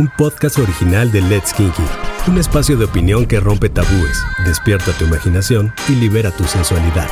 un podcast original de Let's Kinky, un espacio de opinión que rompe tabúes, despierta tu imaginación y libera tu sensualidad.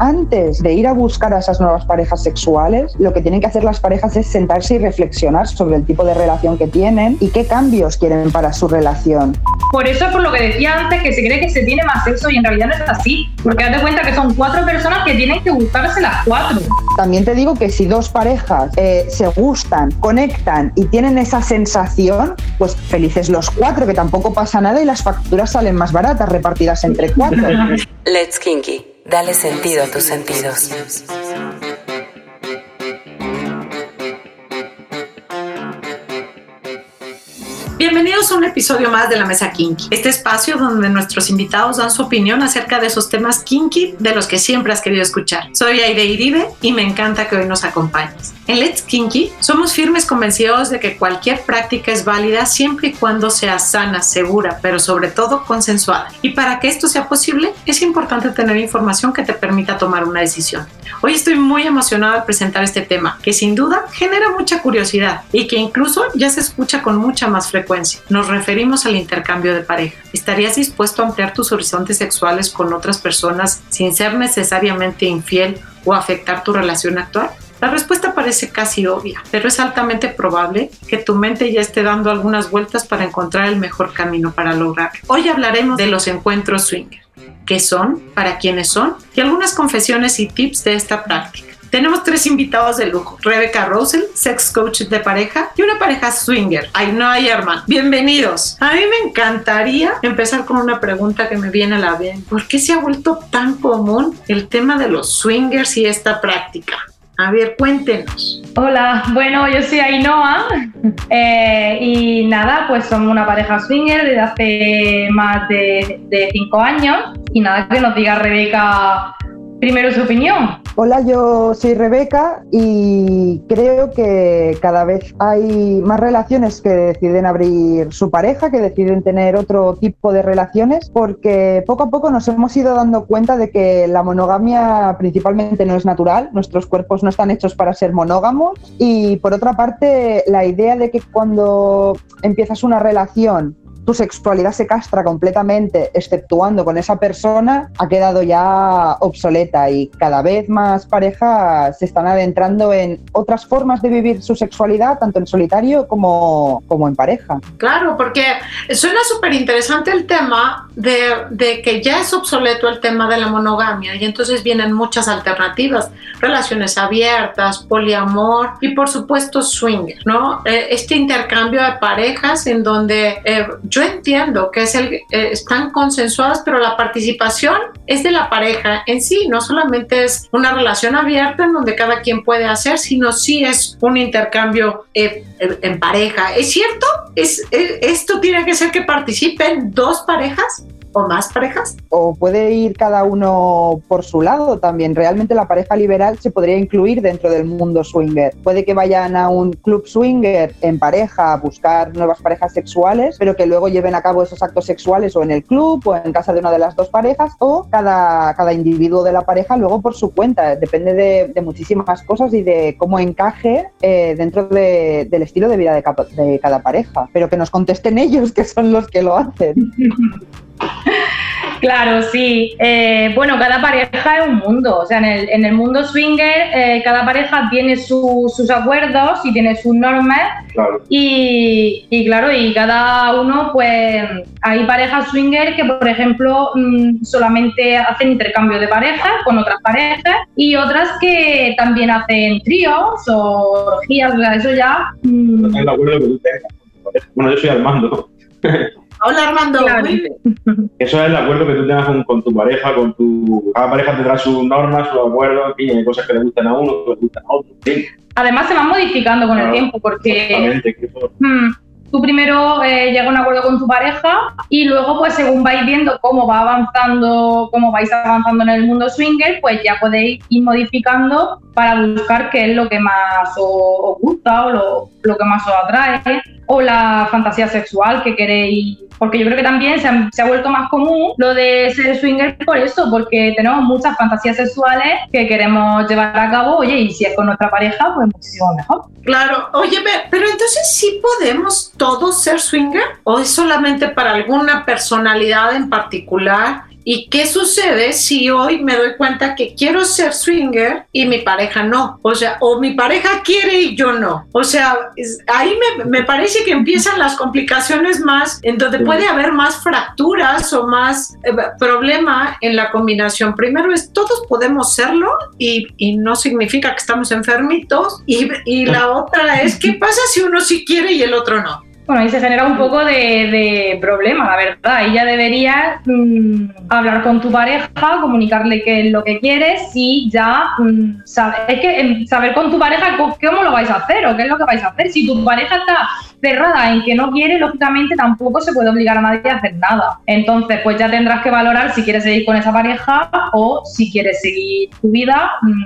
Antes de ir a buscar a esas nuevas parejas sexuales, lo que tienen que hacer las parejas es sentarse y reflexionar sobre el tipo de relación que tienen y qué cambios quieren para su relación. Por eso, por lo que decía antes, que se cree que se tiene más sexo y en realidad no es así. Porque date cuenta que son cuatro personas que tienen que gustarse las cuatro. También te digo que si dos parejas eh, se gustan, conectan y tienen esa sensación, pues felices los cuatro, que tampoco pasa nada y las facturas salen más baratas repartidas entre cuatro. Let's Kinky. Dale sentido a tus sentidos. Bienvenidos a un episodio más de la Mesa Kinky, este espacio donde nuestros invitados dan su opinión acerca de esos temas kinky de los que siempre has querido escuchar. Soy Aide Iribe y me encanta que hoy nos acompañes. En Let's Kinky somos firmes convencidos de que cualquier práctica es válida siempre y cuando sea sana, segura, pero sobre todo consensuada. Y para que esto sea posible es importante tener información que te permita tomar una decisión. Hoy estoy muy emocionada de presentar este tema, que sin duda genera mucha curiosidad y que incluso ya se escucha con mucha más frecuencia nos referimos al intercambio de pareja. ¿Estarías dispuesto a ampliar tus horizontes sexuales con otras personas sin ser necesariamente infiel o afectar tu relación actual? La respuesta parece casi obvia, pero es altamente probable que tu mente ya esté dando algunas vueltas para encontrar el mejor camino para lograrlo. Hoy hablaremos de los encuentros swinger, qué son, para quiénes son y algunas confesiones y tips de esta práctica. Tenemos tres invitados de lujo. Rebeca Rosel, sex coach de pareja y una pareja swinger. Hay hermano. Bienvenidos. A mí me encantaría empezar con una pregunta que me viene a la mente. ¿Por qué se ha vuelto tan común el tema de los swingers y esta práctica? A ver, cuéntenos. Hola, bueno, yo soy Ainhoa eh, y nada, pues somos una pareja swinger desde hace más de, de cinco años y nada, que nos diga Rebeca primero su opinión. Hola, yo soy Rebeca y creo que cada vez hay más relaciones que deciden abrir su pareja, que deciden tener otro tipo de relaciones, porque poco a poco nos hemos ido dando cuenta de que la monogamia principalmente no es natural, nuestros cuerpos no están hechos para ser monógamos y por otra parte la idea de que cuando empiezas una relación tu sexualidad se castra completamente, exceptuando con esa persona, ha quedado ya obsoleta y cada vez más parejas se están adentrando en otras formas de vivir su sexualidad, tanto en solitario como, como en pareja. Claro, porque suena súper interesante el tema de, de que ya es obsoleto el tema de la monogamia y entonces vienen muchas alternativas, relaciones abiertas, poliamor y por supuesto swinger, ¿no? Eh, este intercambio de parejas en donde eh, yo entiendo que es el, eh, están consensuadas, pero la participación es de la pareja en sí, no solamente es una relación abierta en donde cada quien puede hacer, sino sí es un intercambio eh, en pareja. ¿Es cierto? ¿Es, eh, ¿Esto tiene que ser que participen dos parejas? O más parejas? O puede ir cada uno por su lado también. Realmente la pareja liberal se podría incluir dentro del mundo swinger. Puede que vayan a un club swinger en pareja a buscar nuevas parejas sexuales, pero que luego lleven a cabo esos actos sexuales o en el club o en casa de una de las dos parejas o cada, cada individuo de la pareja luego por su cuenta. Depende de, muchísimas cosas y de cómo encaje eh, dentro del estilo de vida de, de cada pareja. Pero que nos contesten ellos, que son los que lo hacen. Claro, sí. Eh, bueno, cada pareja es un mundo. O sea, en el, mundo swinger, eh, cada pareja tiene sus acuerdos y tiene sus normas. Y, claro, y cada uno, pues, hay parejas swinger que, por ejemplo, mm, solamente hacen intercambio de parejas con otras parejas y otras que también hacen tríos o orgías. O sea, eso ya. Mm. Bueno, yo soy Armando. Hola Armando. Eso es el acuerdo que tú tengas con, tu pareja, con tu. Cada pareja tendrá sus normas, sus acuerdos, y hay cosas que le gustan a uno, que le gustan a otro. Además se van modificando con el tiempo porque. Hmm, tú primero eh, llegas a un acuerdo con tu pareja y luego, pues según vais viendo cómo va avanzando, cómo vais avanzando en el mundo swinger, pues ya podéis ir modificando para buscar qué es lo que más os, gusta o lo, lo, que más os atrae o la fantasía sexual que queréis Porque yo creo que también se ha, se ha vuelto más común lo de ser swinger por eso, porque tenemos muchas fantasías sexuales que queremos llevar a cabo, oye, y si es con nuestra pareja, pues muchísimo mejor. Claro, oye, pero entonces sí podemos todos ser swinger o es solamente para alguna personalidad en particular ¿Y qué sucede si hoy me doy cuenta que quiero ser swinger y mi pareja no? O sea, o mi pareja quiere y yo no. O sea, ahí me, parece que empiezan las complicaciones más, en donde puede haber más fracturas o más eh, problema en la combinación. Primero es, todos podemos serlo y, no significa que estamos enfermitos. Y, y la otra es, ¿qué pasa si uno sí quiere y el otro no? Bueno, ahí se genera un poco de, problema, la verdad. Ahí ya deberías mm, hablar con tu pareja, comunicarle qué es lo que quieres y ya mm, Es que em, saber con tu pareja cómo lo vais a hacer o qué es lo que vais a hacer. Si tu pareja está cerrada en que no quiere, lógicamente tampoco se puede obligar a nadie a hacer nada. Entonces, pues ya tendrás que valorar si quieres seguir con esa pareja o si quieres seguir tu vida mm,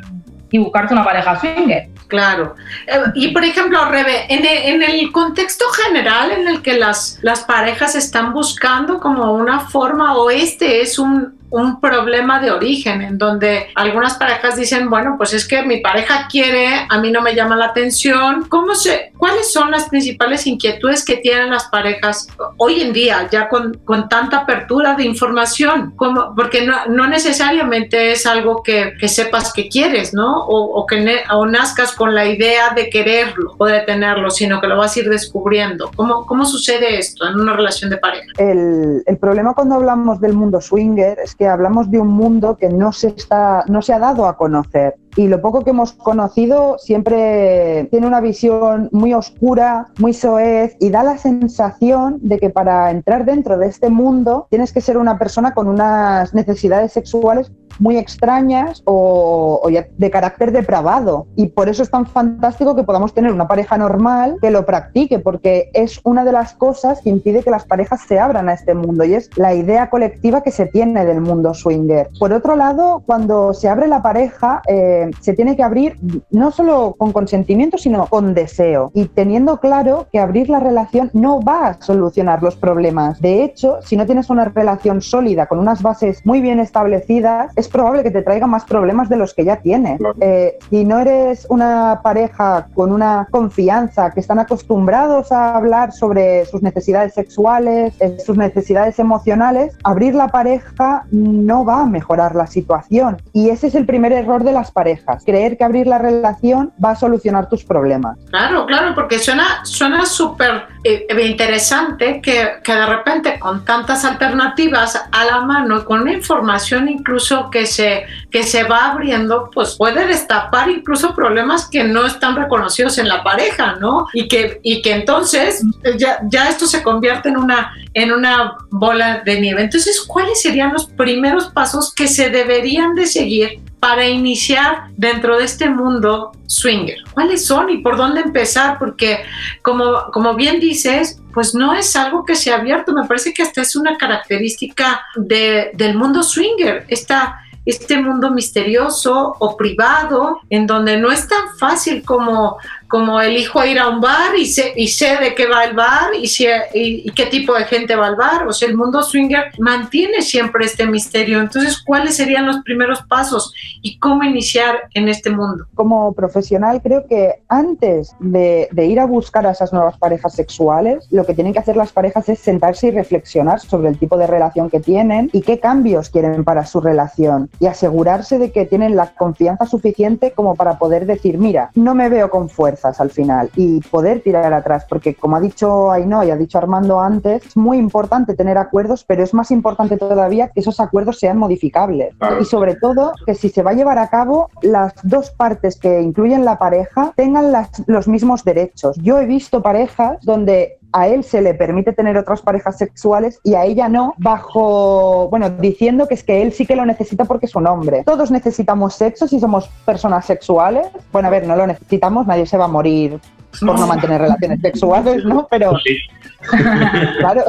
y buscarte una pareja swinger. Claro. Eh, y por ejemplo, Rebe, en el, contexto general en el que las, las parejas están buscando como una forma o este es un, un problema de origen en donde algunas parejas dicen, bueno, pues es que mi pareja quiere, a mí no me llama la atención. ¿Cómo se, ¿Cuáles son las principales inquietudes que tienen las parejas hoy en día, ya con, con tanta apertura de información? como Porque no, no, necesariamente es algo que, que, sepas que quieres, ¿no? O, que o nazcas con la idea de quererlo o de tenerlo, sino que lo vas a ir descubriendo. ¿Cómo, cómo sucede esto en una relación de pareja? El, el problema cuando hablamos del mundo swinger que hablamos de un mundo que no se, está, no se ha dado a conocer. Y lo poco que hemos conocido siempre tiene una visión muy oscura, muy soez y da la sensación de que para entrar dentro de este mundo tienes que ser una persona con unas necesidades sexuales muy extrañas o, de carácter depravado. Y por eso es tan fantástico que podamos tener una pareja normal que lo practique, porque es una de las cosas que impide que las parejas se abran a este mundo y es la idea colectiva que se tiene del mundo swinger. Por otro lado, cuando se abre la pareja, eh, se tiene que abrir no solo con consentimiento, sino con deseo y teniendo claro que abrir la relación no va a solucionar los problemas. De hecho, si no tienes una relación sólida con unas bases muy bien establecidas, es probable que te traiga más problemas de los que ya tienes. Eh, si no eres una pareja con una confianza, que están acostumbrados a hablar sobre sus necesidades sexuales, eh, sus necesidades emocionales, abrir la pareja no va a mejorar la situación. Y ese es el primer error de las parejas Creer que abrir la relación va a solucionar tus problemas. Claro, claro, porque suena suena súper interesante que, que, de repente con tantas alternativas a la mano y con una información incluso que se, que se va abriendo, pues puede destapar incluso problemas que no están reconocidos en la pareja, ¿no? Y que, y que entonces ya, ya esto se convierte en una, en una bola de nieve. Entonces, ¿cuáles serían los primeros pasos que se deberían de seguir para iniciar dentro de este mundo swinger? ¿Cuáles son y por dónde empezar? Porque como, como bien dices, pues no es algo que se ha abierto, me parece que hasta es una característica de, del mundo swinger, esta, este mundo misterioso o privado, en donde no es tan fácil como como elijo ir a un bar y sé, y sé de qué va el bar y, y, qué tipo de gente va al bar. O sea, el mundo swinger mantiene siempre este misterio. Entonces, ¿cuáles serían los primeros pasos y cómo iniciar en este mundo? Como profesional, creo que antes de, de ir a buscar a esas nuevas parejas sexuales, lo que tienen que hacer las parejas es sentarse y reflexionar sobre el tipo de relación que tienen y qué cambios quieren para su relación y asegurarse de que tienen la confianza suficiente como para poder decir, mira, no me veo con fuerza al final y poder tirar atrás, porque como ha dicho Ainhoa y ha dicho Armando antes, es muy importante tener acuerdos, pero es más importante todavía que esos acuerdos sean modificables y sobre todo que si se va a llevar a cabo, las dos partes que incluyen la pareja tengan las, los mismos derechos. Yo he visto parejas donde a él se le permite tener otras parejas sexuales y a ella no, bajo, bueno, diciendo que es que él sí que lo necesita porque es un hombre. Todos necesitamos sexo si somos personas sexuales. Bueno, a ver, no lo necesitamos, nadie se va a morir por no mantener relaciones sexuales, ¿no? Pero... claro.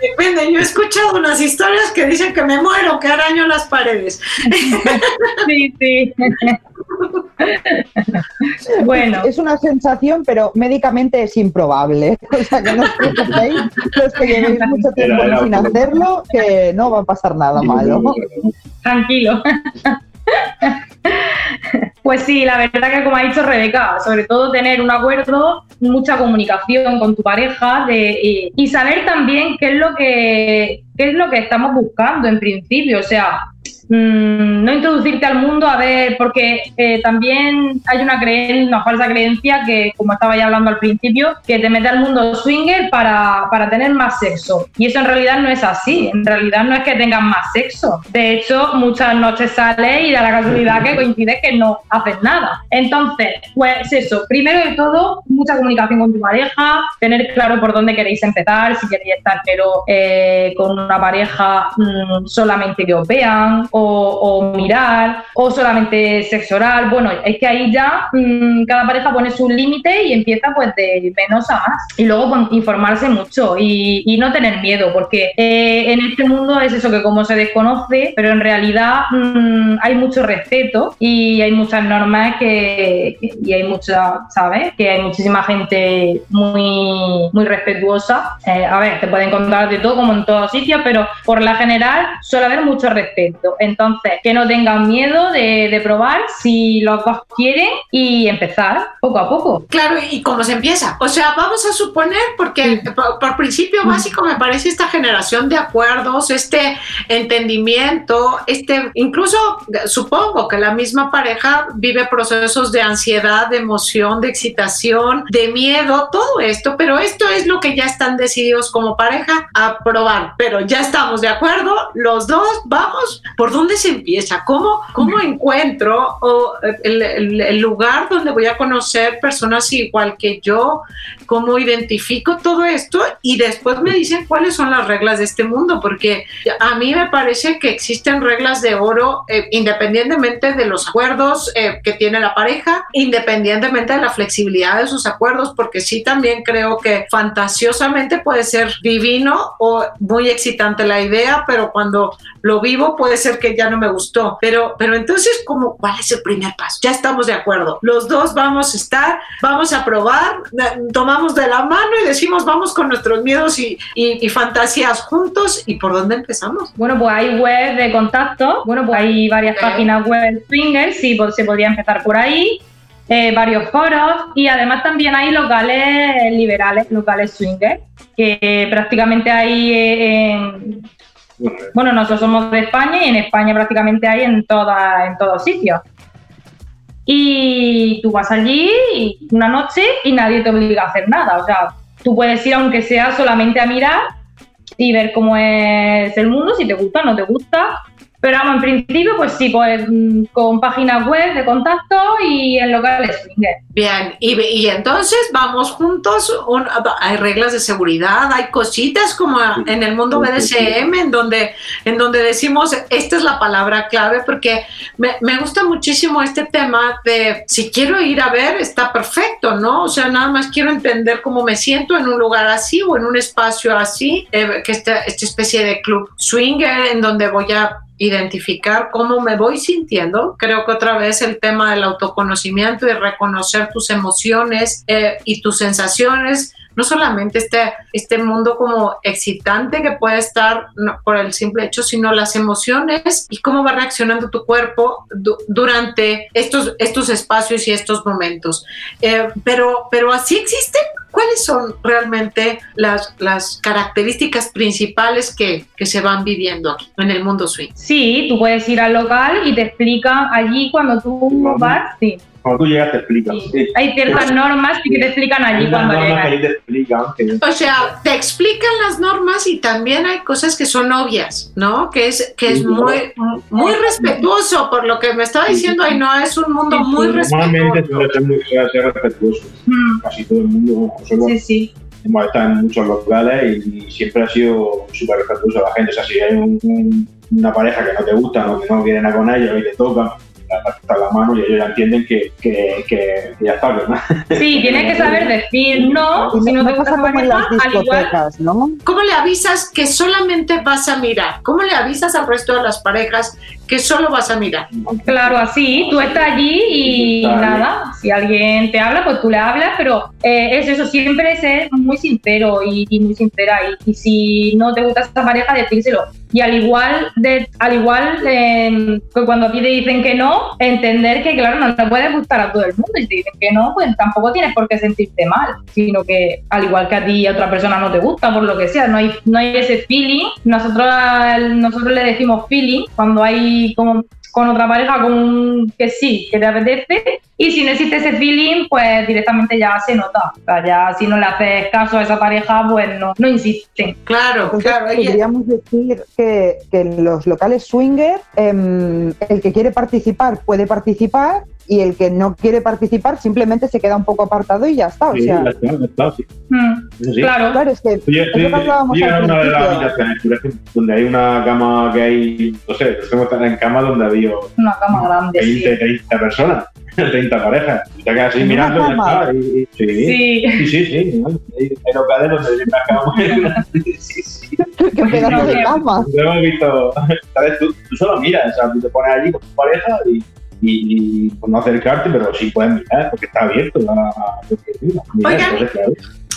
Depende, yo he escuchado unas historias que dicen que me muero, que araño las paredes. sí, sí. Bueno. Es una sensación, pero médicamente es improbable. O sea, que no os preocupéis, los que llevéis mucho tiempo sin hacerlo, que no va a pasar nada malo. Tranquilo. Pues sí, la verdad que como ha dicho Rebeca, sobre todo tener un acuerdo, mucha comunicación con tu pareja de, y, saber también qué es lo que qué es lo que estamos buscando en principio. O sea, Mm, no introducirte al mundo a ver, porque eh, también hay una, creen, una falsa creencia que, como estaba ya hablando al principio, que te mete al mundo swinger para, para tener más sexo. Y eso en realidad no es así. En realidad no es que tengas más sexo. De hecho, muchas noches sales y da la casualidad que coincide que no haces nada. Entonces, pues eso, primero de todo, mucha comunicación con tu pareja, tener claro por dónde queréis empezar, si queréis estar pero eh, con una pareja mm, solamente que os vean o o, mirar, o solamente sexo oral. Bueno, es que ahí ya mm, cada pareja pone su límite y empieza pues de menos a más. Y luego pues, informarse mucho y, no tener miedo, porque eh, en este mundo es eso que como se desconoce, pero en realidad mm, hay mucho respeto y hay muchas normas que, y hay mucha, ¿sabes? Que hay muchísima gente muy, muy respetuosa. Eh, a ver, te pueden encontrar de todo como en todos sitios, pero por la general suele haber mucho respeto. Entonces, que no tengan miedo de, probar si los dos quieren y empezar poco a poco. Claro, ¿y cómo se empieza? O sea, vamos a suponer, porque por, principio básico me parece esta generación de acuerdos, este entendimiento, este, incluso supongo que la misma pareja vive procesos de ansiedad, de emoción, de excitación, de miedo, todo esto, pero esto es lo que ya están decididos como pareja a probar, pero ya estamos de acuerdo, los dos vamos, ¿por dónde se empieza? ¿Cómo, cómo encuentro el, lugar donde voy a conocer personas igual que yo? ¿Cómo identifico todo esto? Y después me dicen cuáles son las reglas de este mundo, porque a mí me parece que existen reglas de oro eh, independientemente de los acuerdos eh, que tiene la pareja, independientemente de la flexibilidad de sus acuerdos, porque sí también creo que fantasiosamente puede ser divino o muy excitante la idea, pero cuando lo vivo puede ser que ya no me gustó. Pero, pero entonces, ¿cómo, ¿cuál es el primer paso? Ya estamos de acuerdo. Los dos vamos a estar, vamos a probar, tomamos de la mano y decimos, vamos con nuestros miedos y, y, fantasías juntos. ¿Y por dónde empezamos? Bueno, pues hay web de contacto. Bueno, pues hay varias páginas web swingers y pues, se podría empezar por ahí. Eh, varios foros y además también hay locales liberales, locales swingers, que prácticamente hay en, bueno, nosotros somos de España y en España prácticamente hay en, toda, en todos sitios. Y tú vas allí una noche y nadie te obliga a hacer nada. O sea, tú puedes ir aunque sea solamente a mirar y ver cómo es el mundo, si te gusta o no te gusta. Pero vamos, en principio, pues sí, pues mm, con páginas web de contacto y en locales. Bien, y, y, entonces vamos juntos, hay reglas de seguridad, hay cositas como en el mundo BDSM, en donde, en donde decimos, esta es la palabra clave, porque me, me gusta muchísimo este tema de si quiero ir a ver, está perfecto, ¿no? O sea, nada más quiero entender cómo me siento en un lugar así o en un espacio así, eh, que esta, esta especie de club swinger en donde voy a identificar cómo me voy sintiendo. Creo que otra vez el tema del autoconocimiento y reconocer tus emociones eh, y tus sensaciones, no solamente este, este mundo como excitante que puede estar por el simple hecho, sino las emociones y cómo va reaccionando tu cuerpo durante estos, estos espacios y estos momentos. Eh, pero, pero así existen ¿Cuáles son realmente las, las características principales que, que, se van viviendo aquí en el mundo swing? Sí, tú puedes ir al local y te explican allí cuando tú vas, sí. Cuando tú llegas te explican. Hay ciertas normas que te explican allí cuando llegas. te explican, O sea, te explican las normas y también hay cosas que son obvias, ¿no? Que es, que es muy, muy respetuoso por lo que me estaba diciendo ahí, no es un mundo muy respetuoso. Normalmente suele ser respetuoso. Mm. Casi todo el mundo. Sí, sí hemos estado en muchos locales y, siempre ha sido súper respetuoso la gente. O sea, si hay una pareja que no te gusta o que no quieren a con ellos y te tocan, la, la mano y ellos ya entienden que, que, que ya está, ¿verdad? Sí, tienes que saber decir no, si no te gusta las ¿no? ¿Cómo le avisas que solamente vas a mirar? ¿Cómo le avisas al resto de las parejas que solo vas a mirar. Claro, así, tú estás allí y nada, si alguien te habla, pues tú le hablas, pero eh, es eso, siempre ser muy sincero y, muy sincera. Y, y, si no te gusta esa pareja, decírselo. Y al igual, de, al igual eh, cuando a ti te dicen que no, entender que, claro, no te puede gustar a todo el mundo. Y te dicen que no, pues tampoco tienes por qué sentirte mal, sino que al igual que a ti y a otra persona no te gusta, por lo que sea, no hay, no hay ese feeling. Nosotros, nosotros le decimos feeling cuando hay como con otra pareja con que sí, que te apetece. Y si no existe ese feeling, pues directamente ya se nota. O sea, ya si no le haces caso a esa pareja, pues no, no insisten. Claro, claro. Podríamos decir que, que, en los locales swinger, em, el que quiere participar puede participar y el que no quiere participar simplemente se queda un poco apartado y ya está. O sea, mm, Claro. claro, es que oye, una de las habitaciones, donde hay una cama que hay, no sé, tengo que estar en cama donde había una cama grande, 20, 30 personas, 30 parejas. Y te quedas así mirando y, y, sí, sí, sí, sí, sí. Hay locales donde hay una cama sí, sí. ¿Qué pedazo de cama? Yo hemos visto, ¿sabes? Tú, tú solo miras, o sea, tú te pones allí con tu pareja y y, pues no acercarte, pero sí pueden mirar porque está abierto a, Oigan,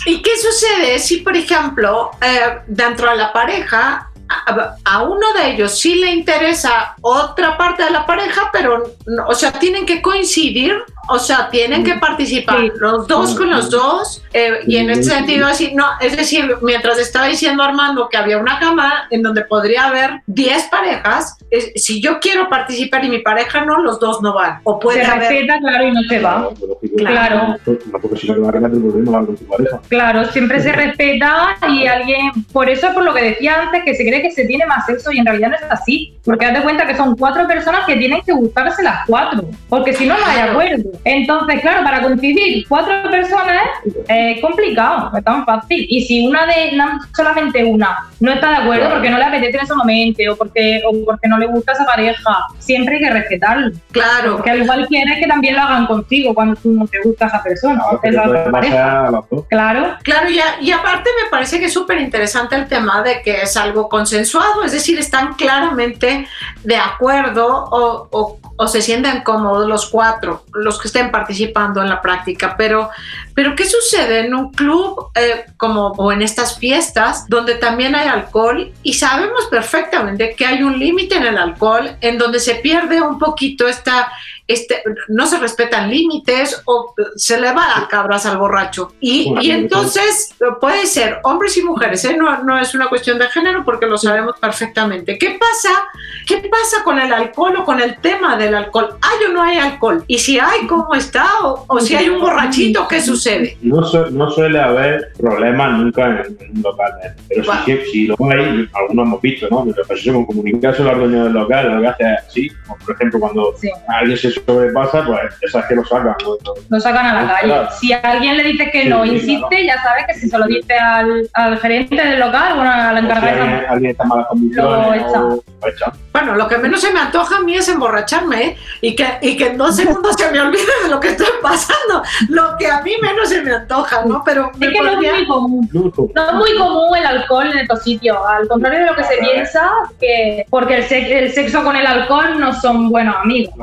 ¿y qué sucede si, por ejemplo, eh, dentro de la pareja a, uno de ellos sí le interesa otra parte de la pareja, pero, o sea, tienen que coincidir o sea, tienen que participar los dos con los dos eh, y en ese sentido así, no, es decir, mientras estaba diciendo Armando que había una cama en donde podría haber 10 parejas, si yo quiero participar y mi pareja no, los dos no van. O puede se respeta, claro, y no se va. Claro. Claro, siempre se respeta y alguien, por eso es por lo que decía antes, que se cree que se tiene más sexo y en realidad no es así, porque de cuenta que son cuatro personas que tienen que gustarse las cuatro, porque si no, no hay acuerdo. Entonces, claro, para coincidir cuatro personas es complicado, no es tan fácil. Y si una de, solamente una, no está de acuerdo porque no le apetece en ese momento o porque, o porque no le gusta esa pareja, siempre hay que respetarlo. Claro. Porque al igual quieres que también lo hagan contigo cuando tú no te gusta esa persona. Claro. Claro, y, y aparte me parece que es súper interesante el tema de que es algo consensuado, es decir, están claramente de acuerdo o, o, o se sienten cómodos los cuatro, los que estén participando en la práctica, pero, pero ¿qué sucede en un club eh, como o en estas fiestas donde también hay alcohol y sabemos perfectamente que hay un límite en el alcohol en donde se pierde un poquito esta este, no se respetan límites o se le va a cabras al borracho. Y, y entonces puede ser hombres y mujeres, ¿eh? no, no es una cuestión de género porque lo sabemos perfectamente. ¿Qué pasa? ¿Qué pasa con el alcohol o con el tema del alcohol? ¿Hay o no hay alcohol? Y si hay, ¿cómo está? O, si hay un borrachito, ¿qué sucede? No, no suele haber problemas nunca en, un local, ¿eh? pero si, si, lo hay, algunos hemos visto, ¿no? Pero pues, como comunicarse a los dueños del local, lo que hace así, por ejemplo cuando alguien se sobrepasa, pues esas que lo sacan. Lo sacan a la calle. Si alguien le dice que no, insiste, ya sabe que si se lo dice al, al gerente del local, bueno, al encargado. Si alguien, está en malas condiciones, lo Bueno, lo que menos se me antoja a mí es emborracharme ¿eh? y, que, y que en dos segundos se me olvide de lo que estoy pasando. Lo que a mí menos se me antoja, ¿no? Pero es que no es muy común. No es muy común el alcohol en estos sitios. Al contrario de lo que se piensa, que porque el, el sexo con el alcohol no son buenos amigos.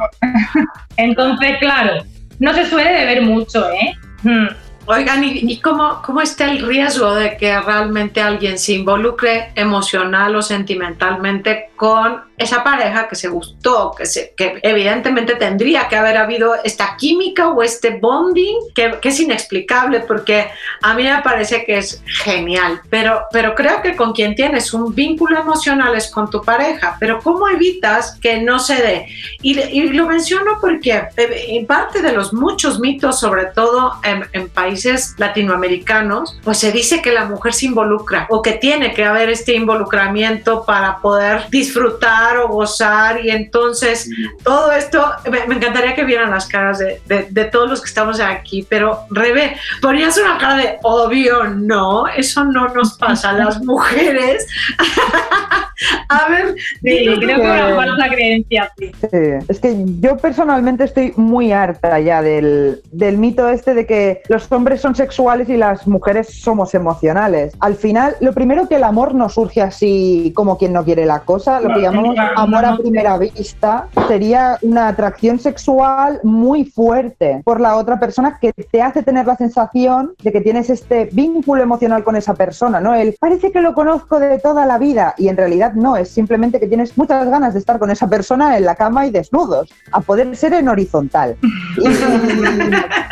Entonces, claro, no se suele beber mucho, ¿eh? Hmm. Oigan, ¿y, cómo, cómo, está el riesgo de que realmente alguien se involucre emocional o sentimentalmente con esa pareja que se gustó, que, evidentemente tendría que haber habido esta química o este bonding que, es inexplicable porque a mí me parece que es genial, pero, pero creo que con quien tienes un vínculo emocional es con tu pareja, pero ¿cómo evitas que no se dé? Y, lo menciono porque eh, en parte de los muchos mitos, sobre todo en, en países latinoamericanos, pues se dice que la mujer se involucra o que tiene que haber este involucramiento para poder disfrutar o gozar y entonces todo esto, me, encantaría que vieran las caras de, de, todos los que estamos aquí, pero Rebe, ponías una cara de obvio, no, eso no nos pasa a las mujeres. a ver, creo que una falsa creencia. Sí. Es que yo personalmente estoy muy harta ya del, del mito este de que los hombres son sexuales y las mujeres somos emocionales. Al final, lo primero que el amor no surge así como quien no quiere la cosa, lo que llamamos amor a primera vista, sería una atracción sexual muy fuerte por la otra persona que te hace tener la sensación de que tienes este vínculo emocional con esa persona, ¿no? El parece que lo conozco de toda la vida y en realidad no, es simplemente que tienes muchas ganas de estar con esa persona en la cama y desnudos, a poder ser en horizontal.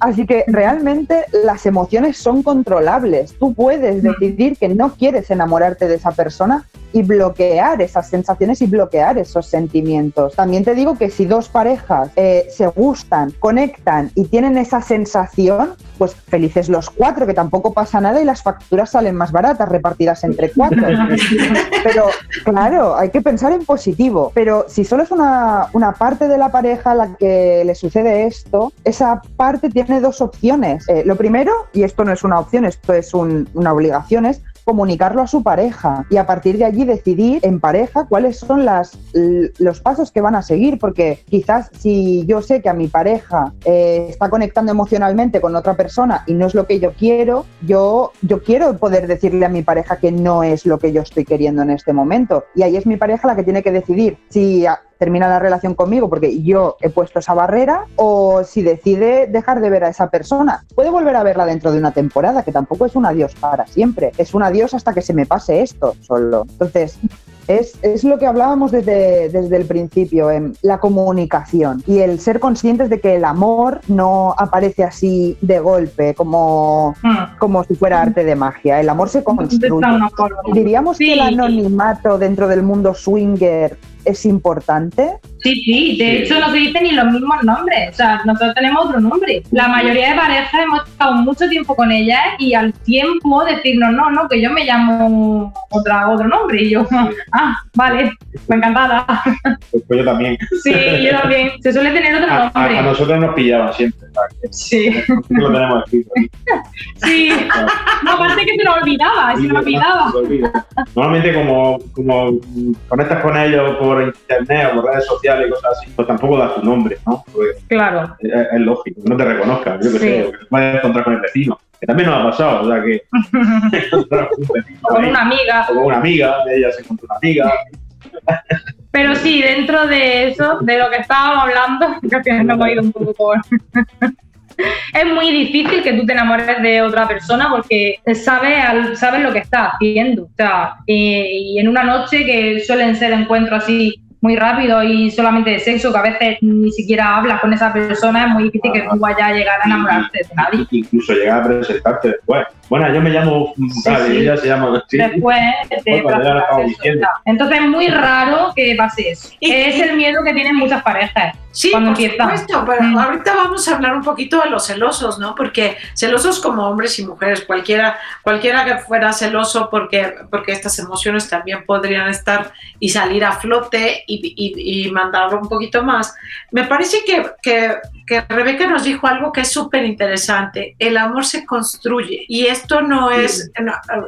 así que realmente las emociones son controlables. Tú puedes decidir que no quieres enamorarte de esa persona y bloquear esas sensaciones y bloquear esos sentimientos. También te digo que si dos parejas eh, se gustan, conectan y tienen esa sensación, pues felices los cuatro, que tampoco pasa nada y las facturas salen más baratas repartidas entre cuatro. Pero claro, hay que pensar en positivo. Pero si solo es una, parte de la pareja a la que le sucede esto, esa parte tiene dos opciones. Eh, lo primero, y esto no es una opción, esto es una obligación, es comunicarlo a su pareja y a partir de allí decidir en pareja cuáles son las, los pasos que van a seguir, porque quizás si yo sé que a mi pareja eh, está conectando emocionalmente con otra persona y no es lo que yo quiero, yo, yo quiero poder decirle a mi pareja que no es lo que yo estoy queriendo en este momento. Y ahí es mi pareja la que tiene que decidir si termina la relación conmigo porque yo he puesto esa barrera o si decide dejar de ver a esa persona. Puede volver a verla dentro de una temporada, que tampoco es un adiós para siempre, es un adiós hasta que se me pase esto solo. Entonces, es, es, lo que hablábamos desde, desde el principio, en la comunicación y el ser conscientes de que el amor no aparece así de golpe, como, hmm. como si fuera arte de magia. El amor se construye. Diríamos que el anonimato dentro del mundo swinger es importante? Sí, sí, de hecho no se dicen ni los mismos nombres, o sea, nosotros tenemos otro nombre. La mayoría de parejas hemos estado mucho tiempo con ellas y al tiempo decirnos, no, no, que yo me llamo otra, otro nombre. Y yo, ah, vale, me encantada. Pues, pues, yo también. Sí, yo también. Se suele tener otro nombre. A, nosotros nos pillaban siempre. Sí. Lo tenemos escrito. Sí. No, aparte que se nos olvidaba, se nos olvidaba. Normalmente como, como conectas con ellos por internet o por redes sociales y cosas así, pues tampoco das tu nombre, ¿no? claro. Es, lógico, que no te reconozcan, yo que sé, que te puedes encontrar con el vecino. Que también nos ha pasado, o sea que. con una amiga. O con una amiga, ella se encontró una amiga. Pero sí, dentro de eso, de lo que estábamos hablando, que al final nos hemos ido un poco por. es muy difícil que tú te enamores de otra persona porque sabes, sabes lo que está haciendo. O sea, y en una noche que suelen ser encuentros así muy rápido y solamente de sexo, que a veces ni siquiera hablas con esa persona, es muy difícil que tú vayas a llegar a enamorarte de nadie. Incluso llegar a presentarte después. Bueno, yo me llamo y ella se llama Después de Entonces es muy raro que pase eso. Es el miedo que tienen muchas parejas. Sí, por supuesto, pero mm. ahorita vamos a hablar un poquito de los celosos, ¿no? Porque celosos como hombres y mujeres, cualquiera, cualquiera que fuera celoso, porque, porque estas emociones también podrían estar y salir a flote y, y, mandarlo un poquito más. Me parece que, que, que Rebeca nos dijo algo que es súper interesante. El amor se construye y esto no es,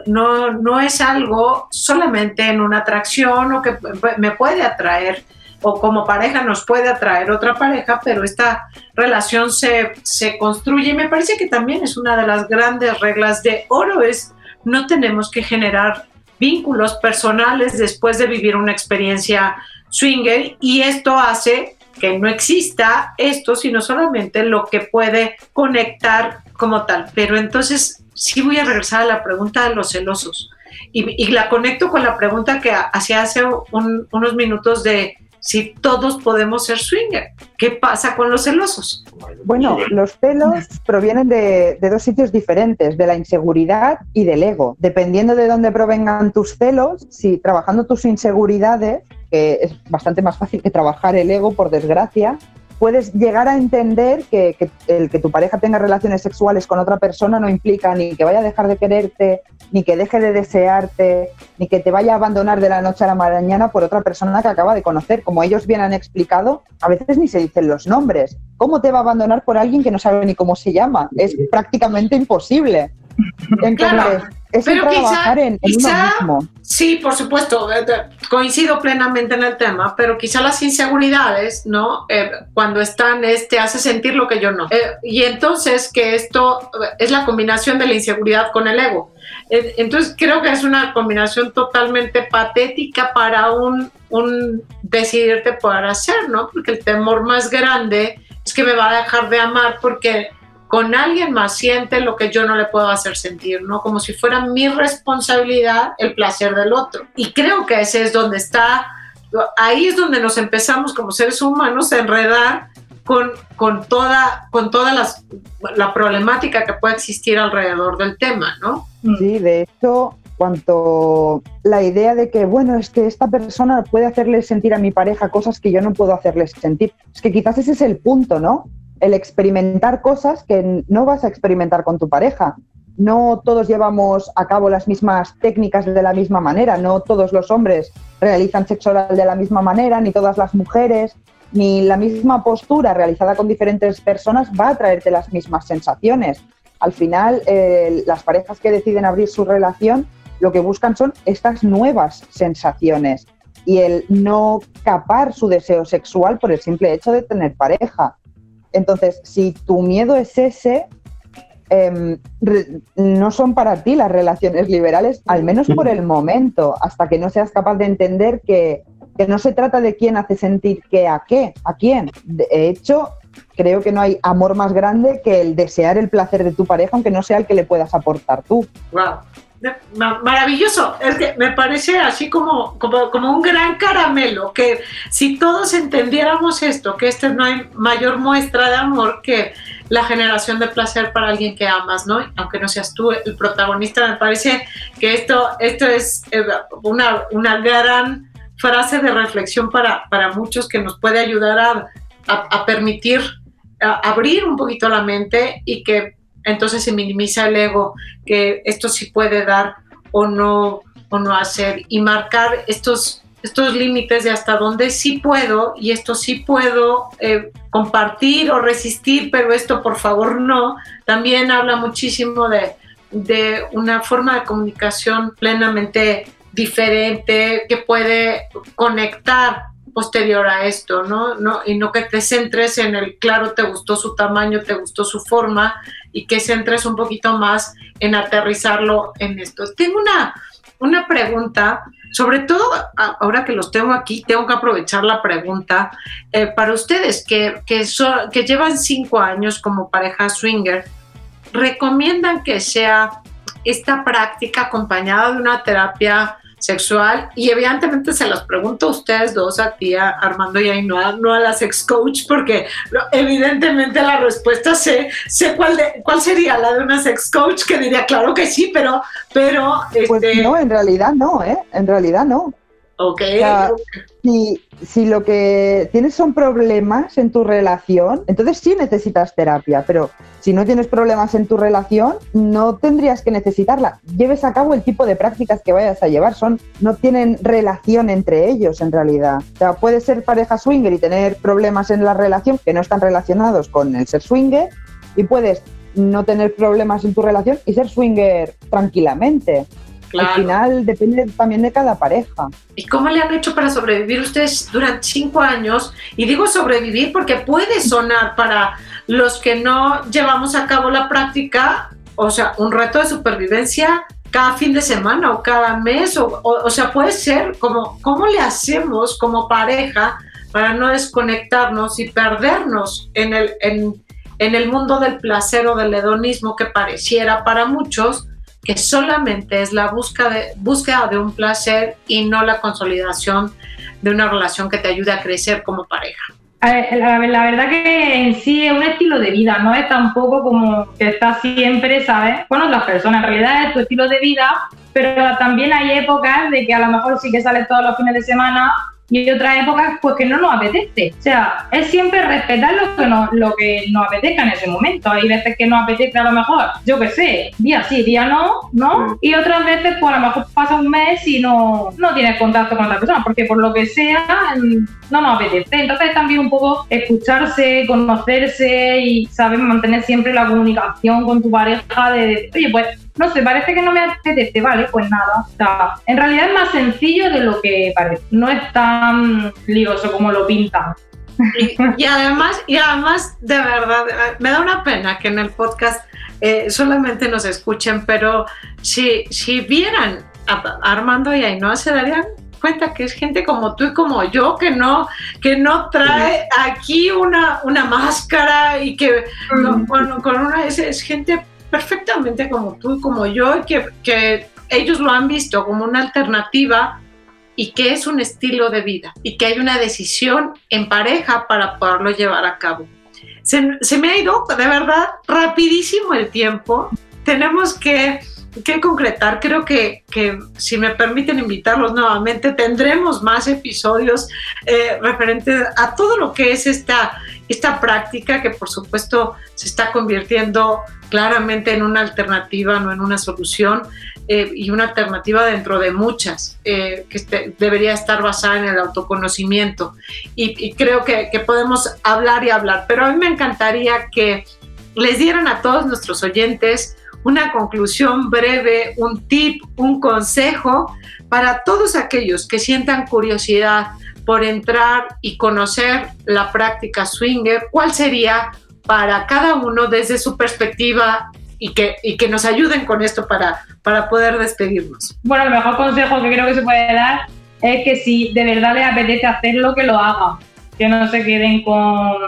no, no es algo solamente en una atracción o que me puede atraer o como pareja nos puede atraer otra pareja, pero esta relación se, se construye y me parece que también es una de las grandes reglas de oro, es no tenemos que generar vínculos personales después de vivir una experiencia swinger y esto hace que no exista esto, sino solamente lo que puede conectar como tal. Pero entonces sí voy a regresar a la pregunta de los celosos y, la conecto con la pregunta que hacía hace unos minutos de si todos podemos ser swinger. ¿Qué pasa con los celosos? Bueno, los celos provienen de, dos sitios diferentes, de la inseguridad y del ego. Dependiendo de dónde provengan tus celos, si trabajando tus inseguridades, que es bastante más fácil que trabajar el ego, por desgracia, puedes llegar a entender que, el que tu pareja tenga relaciones sexuales con otra persona no implica ni que vaya a dejar de quererte, ni que deje de desearte, ni que te vaya a abandonar de la noche a la mañana por otra persona que acaba de conocer. Como ellos bien han explicado, a veces ni se dicen los nombres. ¿Cómo te va a abandonar por alguien que no sabe ni cómo se llama? Es prácticamente imposible. Entonces, es pero trabajar en, quizá, uno mismo. Sí, por supuesto, eh, coincido plenamente en el tema, pero quizá las inseguridades, ¿no? Eh, cuando están, este hace sentir lo que yo no. Eh, y entonces que esto es la combinación de la inseguridad con el ego. entonces creo que es una combinación totalmente patética para un, un decidirte poder hacer, ¿no? Porque el temor más grande es que me va a dejar de amar porque con alguien más siente lo que yo no le puedo hacer sentir, ¿no? Como si fuera mi responsabilidad el placer del otro. Y creo que ese es donde está, ahí es donde nos empezamos como seres humanos a enredar con, con toda, con toda las, la problemática que puede existir alrededor del tema, ¿no? Sí, de hecho, cuanto la idea de que, bueno, es que esta persona puede hacerle sentir a mi pareja cosas que yo no puedo hacerles sentir. Es que quizás ese es el punto, ¿no? El experimentar cosas que no vas a experimentar con tu pareja. No todos llevamos a cabo las mismas técnicas de la misma manera, no todos los hombres realizan sexo oral de la misma manera, ni todas las mujeres, ni la misma postura realizada con diferentes personas va a traerte las mismas sensaciones. Al final, las parejas que deciden abrir su relación lo que buscan son estas nuevas sensaciones y el no capar su deseo sexual por el simple hecho de tener pareja. Entonces, si tu miedo es ese, em, no son para ti las relaciones liberales, al menos por el momento, hasta que no seas capaz de entender que, no se trata de quién hace sentir qué a qué, a quién. De hecho, creo que no hay amor más grande que el desear el placer de tu pareja, aunque no sea el que le puedas aportar tú. Wow maravilloso, es que me parece así como, como, un gran caramelo, que si todos entendiéramos esto, que este no hay mayor muestra de amor que la generación de placer para alguien que amas, ¿no? Aunque no seas tú el protagonista, me parece que esto, esto es eh, una, una gran frase de reflexión para, para muchos que nos puede ayudar a, a, permitir abrir un poquito la mente y que entonces se minimiza el ego, que esto sí puede dar o no, o no hacer, y marcar estos, estos límites de hasta dónde sí puedo y esto sí puedo eh, compartir o resistir, pero esto por favor no, también habla muchísimo de, de una forma de comunicación plenamente diferente que puede conectar posterior a esto, ¿no? ¿no? Y no que te centres en el, claro, te gustó su tamaño, te gustó su forma, y que centres un poquito más en aterrizarlo en esto. Tengo una, una pregunta, sobre todo ahora que los tengo aquí, tengo que aprovechar la pregunta eh, para ustedes que, que, que llevan cinco años como pareja swinger, ¿recomiendan que sea esta práctica acompañada de una terapia sexual y evidentemente se los pregunto a ustedes dos, a ti, a Armando y a Ainhoa, no a la sex coach, porque evidentemente la respuesta sé, sé cuál, de, cuál sería la de una sex coach, que diría, claro que sí, pero... pero pues este no, en realidad no, ¿eh? En realidad no. Ok. si, si, lo que tienes son problemas en tu relación, entonces sí necesitas terapia, pero si no tienes problemas en tu relación, no tendrías que necesitarla. Lleves a cabo el tipo de prácticas que vayas a llevar, son, no tienen relación entre ellos en realidad. O sea, puedes ser pareja swinger y tener problemas en la relación que no están relacionados con el ser swinger, y puedes no tener problemas en tu relación y ser swinger tranquilamente. Al final depende también de cada pareja. ¿Y cómo le han hecho para sobrevivir ustedes durante cinco años? Y digo sobrevivir porque puede sonar para los que no llevamos a cabo la práctica, o sea, un reto de supervivencia cada fin de semana o cada mes, o, o, sea, puede ser como, ¿cómo le hacemos como pareja para no desconectarnos y perdernos en el, en, en el mundo del placer o del hedonismo que pareciera para muchos? Que solamente es la búsqueda de, búsqueda de un placer y no la consolidación de una relación que te ayude a crecer como pareja. La, la, verdad que en sí es un estilo de vida, no es tampoco como que estás siempre, ¿sabes? Con otras personas, en realidad es tu estilo de vida, pero también hay épocas de que a lo mejor sí que sales todos los fines de semana y otras épocas pues que no nos apetece. O sea, es siempre respetar lo que, nos, lo que nos apetezca en ese momento. Hay veces que nos apetece a lo mejor, yo qué sé, día sí, día no, ¿no? Y otras veces pues a lo mejor pasa un mes y no, no tienes contacto con otra persona, porque por lo que sea no nos apetece. Entonces también un poco escucharse, conocerse y saber mantener siempre la comunicación con tu pareja de, oye, pues no sé, parece que no me apetece, vale, pues nada. Sea, en realidad es más sencillo de lo que parece. No es tan lioso como lo pintan. Y, además, y además, de verdad, me da una pena que en el podcast eh, solamente nos escuchen, pero si, si vieran a Armando y Ainhoa se darían cuenta que es gente como tú y como yo, que no, que no trae aquí una, una máscara y que con, una, es, gente perfectamente como tú y como yo, que, que ellos lo han visto como una alternativa y que es un estilo de vida y que hay una decisión en pareja para poderlo llevar a cabo. Se, se me ha ido de verdad rapidísimo el tiempo. Tenemos que que concretar. Creo que, que, si me permiten invitarlos nuevamente, tendremos más episodios eh, referentes a todo lo que es esta, esta práctica que por supuesto se está convirtiendo claramente en una alternativa, no en una solución, eh, y una alternativa dentro de muchas, eh, que este, debería estar basada en el autoconocimiento. Y, creo que, que podemos hablar y hablar, pero a mí me encantaría que les dieran a todos nuestros oyentes una conclusión breve, un tip, un consejo para todos aquellos que sientan curiosidad por entrar y conocer la práctica swinger, ¿cuál sería para cada uno desde su perspectiva y que, y que nos ayuden con esto para, para poder despedirnos? Bueno, el mejor consejo que creo que se puede dar es que si de verdad les apetece hacerlo, que lo hagan, que no se queden con,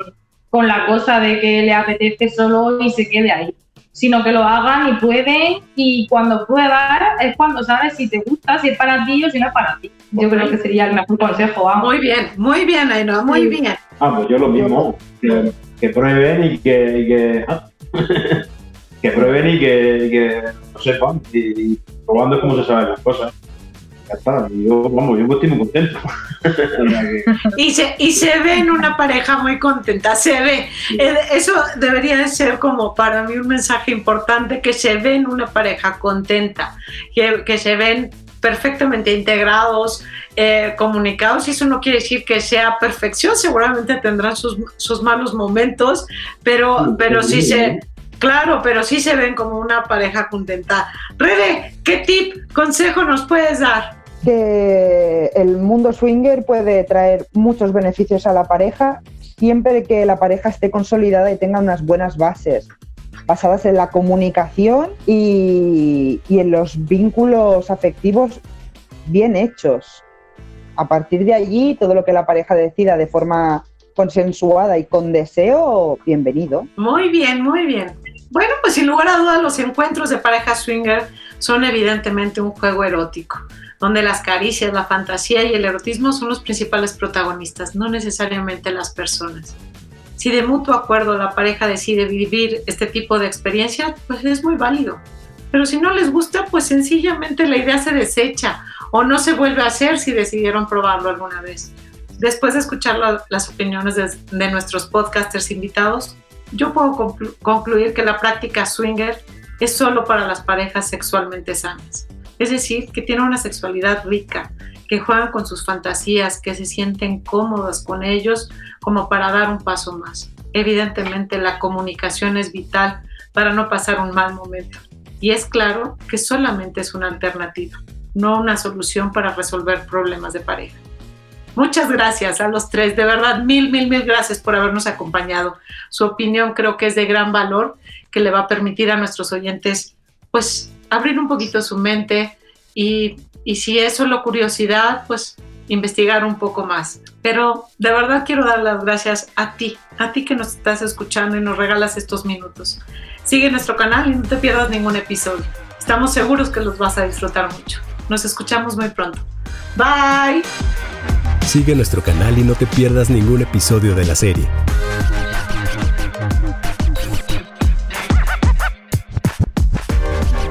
con la cosa de que le apetece solo y se quede ahí sino que lo hagan y pueden y cuando pruebas es cuando sabes si te gusta, si es para ti o si no es para ti. Yo creo que sería el mejor consejo. Vamos. Muy bien, muy bien, Ainhoa, muy bien. Ah, pues yo lo mismo, que, prueben y que, y que, ah, que, prueben y que, y que lo sepan y, y probando es como se saben las cosas yo, vamos, yo estoy muy contento. y, se, y se ve en una pareja muy contenta, se ve. Eh, eso debería de ser como para mí un mensaje importante, que se ve en una pareja contenta, que, que se ven perfectamente integrados, eh, comunicados, y eso no quiere decir que sea perfección, seguramente tendrán sus, sus malos momentos, pero, pero sí se, Claro, pero sí se ven como una pareja contenta. Rede, ¿qué tip, consejo nos puedes dar? que el mundo swinger puede traer muchos beneficios a la pareja siempre que la pareja esté consolidada y tenga unas buenas bases, basadas en la comunicación y, en los vínculos afectivos bien hechos. A partir de allí, todo lo que la pareja decida de forma consensuada y con deseo, bienvenido. Muy bien, muy bien. Bueno, pues sin lugar a dudas los encuentros de pareja swinger son evidentemente un juego erótico donde las caricias, la fantasía y el erotismo son los principales protagonistas, no necesariamente las personas. Si de mutuo acuerdo la pareja decide vivir este tipo de experiencia, pues es muy válido. Pero si no les gusta, pues sencillamente la idea se desecha o no se vuelve a hacer si decidieron probarlo alguna vez. Después de escuchar las opiniones de, nuestros podcasters invitados, yo puedo concluir que la práctica swinger es solo para las parejas sexualmente sanas. Es decir, que tienen una sexualidad rica, que juegan con sus fantasías, que se sienten cómodas con ellos como para dar un paso más. Evidentemente la comunicación es vital para no pasar un mal momento. Y es claro que solamente es una alternativa, no una solución para resolver problemas de pareja. Muchas gracias a los tres, de verdad, mil, mil, mil gracias por habernos acompañado. Su opinión creo que es de gran valor, que le va a permitir a nuestros oyentes, pues, abrir un poquito su mente y, y si es solo curiosidad, pues investigar un poco más. Pero de verdad quiero dar las gracias a ti, a ti que nos estás escuchando y nos regalas estos minutos. Sigue nuestro canal y no te pierdas ningún episodio. Estamos seguros que los vas a disfrutar mucho. Nos escuchamos muy pronto. Bye. Sigue nuestro canal y no te pierdas ningún episodio de la serie.